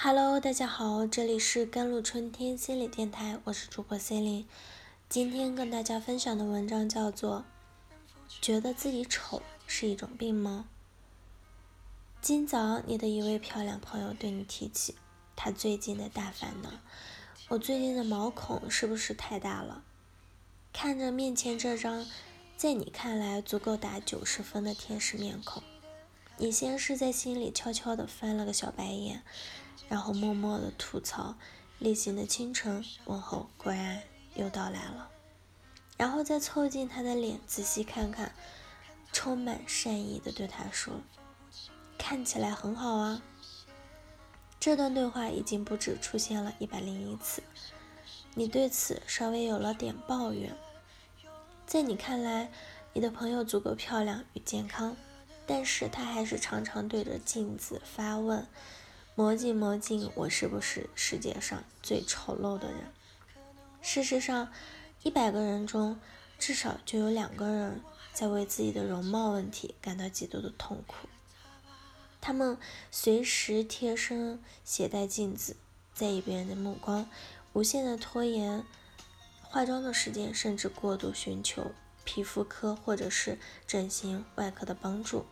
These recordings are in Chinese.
Hello，大家好，这里是甘露春天心理电台，我是主播 c e l i n e 今天跟大家分享的文章叫做《觉得自己丑是一种病吗》。今早你的一位漂亮朋友对你提起他最近的大烦恼：我最近的毛孔是不是太大了？看着面前这张在你看来足够打九十分的天使面孔，你先是在心里悄悄地翻了个小白眼。然后默默的吐槽，例行的清晨问候果然又到来了，然后再凑近他的脸仔细看看，充满善意的对他说：“看起来很好啊。”这段对话已经不止出现了一百零一次，你对此稍微有了点抱怨。在你看来，你的朋友足够漂亮与健康，但是他还是常常对着镜子发问。魔镜魔镜，我是不是世界上最丑陋的人？事实上，一百个人中至少就有两个人在为自己的容貌问题感到极度的痛苦。他们随时贴身携带镜子，在意别人的目光，无限的拖延化妆的时间，甚至过度寻求皮肤科或者是整形外科的帮助。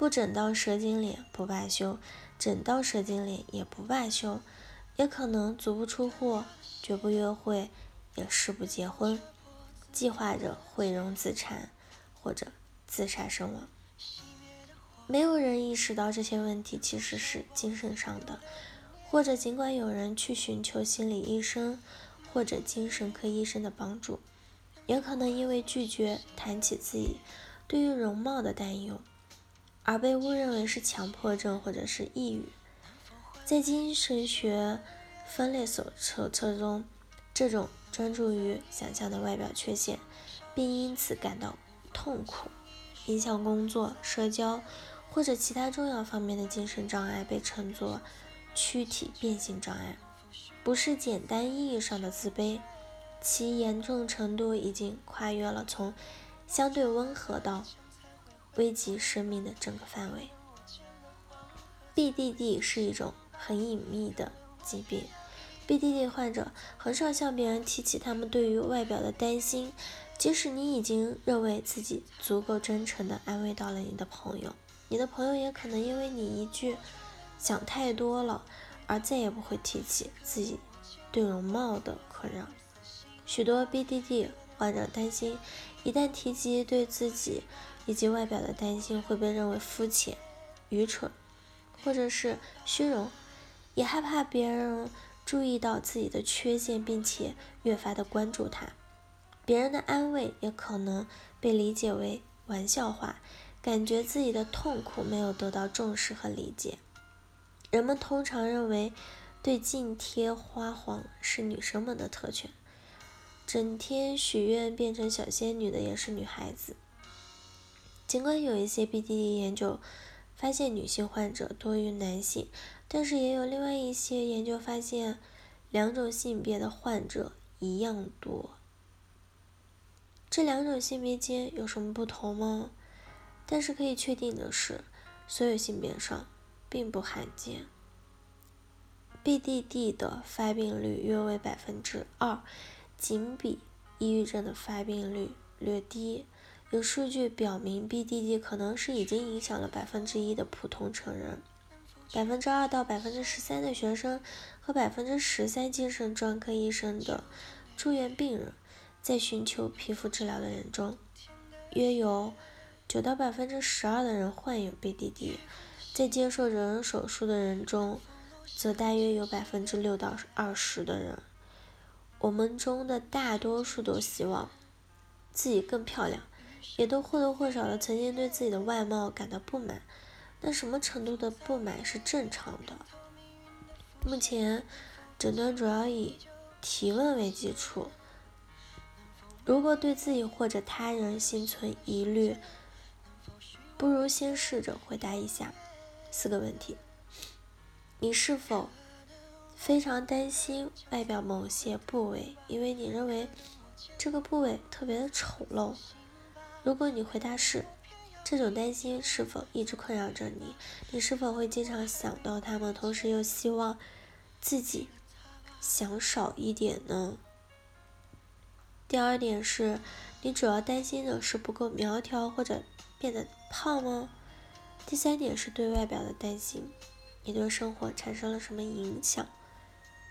不整到蛇精脸不罢休。整到蛇精脸也不罢休，也可能足不出户，绝不约会，也誓不结婚，计划着毁容自残或者自杀身亡。没有人意识到这些问题其实是精神上的，或者尽管有人去寻求心理医生或者精神科医生的帮助，也可能因为拒绝谈起自己对于容貌的担忧。而被误认为是强迫症或者是抑郁，在精神学分类手手册中，这种专注于想象的外表缺陷，并因此感到痛苦、影响工作、社交或者其他重要方面的精神障碍，被称作躯体变性障碍，不是简单意义上的自卑，其严重程度已经跨越了从相对温和到。危及生命的整个范围。BDD 是一种很隐秘的疾病。BDD 患者很少向别人提起他们对于外表的担心，即使你已经认为自己足够真诚地安慰到了你的朋友，你的朋友也可能因为你一句“想太多了”而再也不会提起自己对容貌的困扰。许多 BDD 患者担心，一旦提及对自己。以及外表的担心会被认为肤浅、愚蠢，或者是虚荣，也害怕别人注意到自己的缺陷，并且越发的关注他。别人的安慰也可能被理解为玩笑话，感觉自己的痛苦没有得到重视和理解。人们通常认为对镜贴花黄是女生们的特权，整天许愿变成小仙女的也是女孩子。尽管有一些 BDD 研究发现女性患者多于男性，但是也有另外一些研究发现两种性别的患者一样多。这两种性别间有什么不同吗？但是可以确定的是，所有性别上并不罕见。BDD 的发病率约为百分之二，仅比抑郁症的发病率略低。有数据表明，BDD 可能是已经影响了百分之一的普通成人，百分之二到百分之十三的学生和百分之十三精神专科医生的住院病人，在寻求皮肤治疗的人中，约有九到百分之十二的人患有 BDD，在接受整容手术的人中，则大约有百分之六到二十的人。我们中的大多数都希望自己更漂亮。也都或多或少的曾经对自己的外貌感到不满，那什么程度的不满是正常的？目前诊断主要以提问为基础。如果对自己或者他人心存疑虑，不如先试着回答一下四个问题：你是否非常担心外表某些部位，因为你认为这个部位特别的丑陋？如果你回答是，这种担心是否一直困扰着你？你是否会经常想到他们，同时又希望自己想少一点呢？第二点是，你主要担心的是不够苗条或者变得胖吗？第三点是对外表的担心，你对生活产生了什么影响？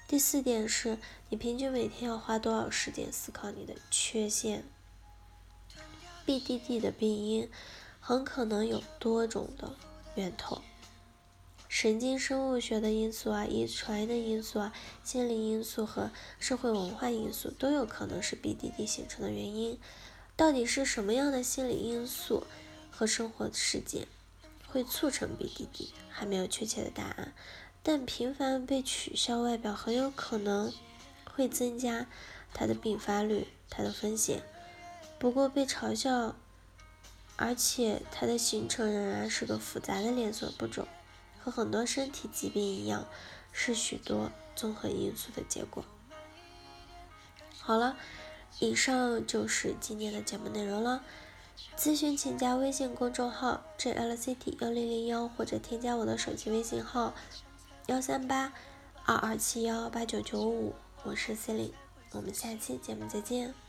第四点是你平均每天要花多少时间思考你的缺陷？BDD 的病因。很可能有多种的源头，神经生物学的因素啊，遗传的因素啊，心理因素和社会文化因素都有可能是 BDD 形成的原因。到底是什么样的心理因素和生活事件会促成 BDD，还没有确切的答案。但频繁被取笑外表很有可能会增加它的并发率、它的风险。不过被嘲笑。而且它的形成仍然是个复杂的连锁步骤，和很多身体疾病一样，是许多综合因素的结果。好了，以上就是今天的节目内容了。咨询请加微信公众号 jlct 幺零零幺，或者添加我的手机微信号幺三八二二七幺八九九五，我是 c e l i n e 我们下期节目再见。